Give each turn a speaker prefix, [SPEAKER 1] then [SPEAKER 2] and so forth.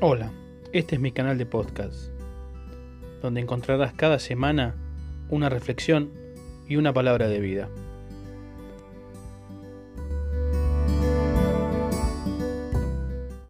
[SPEAKER 1] Hola, este es mi canal de podcast, donde encontrarás cada semana una reflexión y una palabra de vida.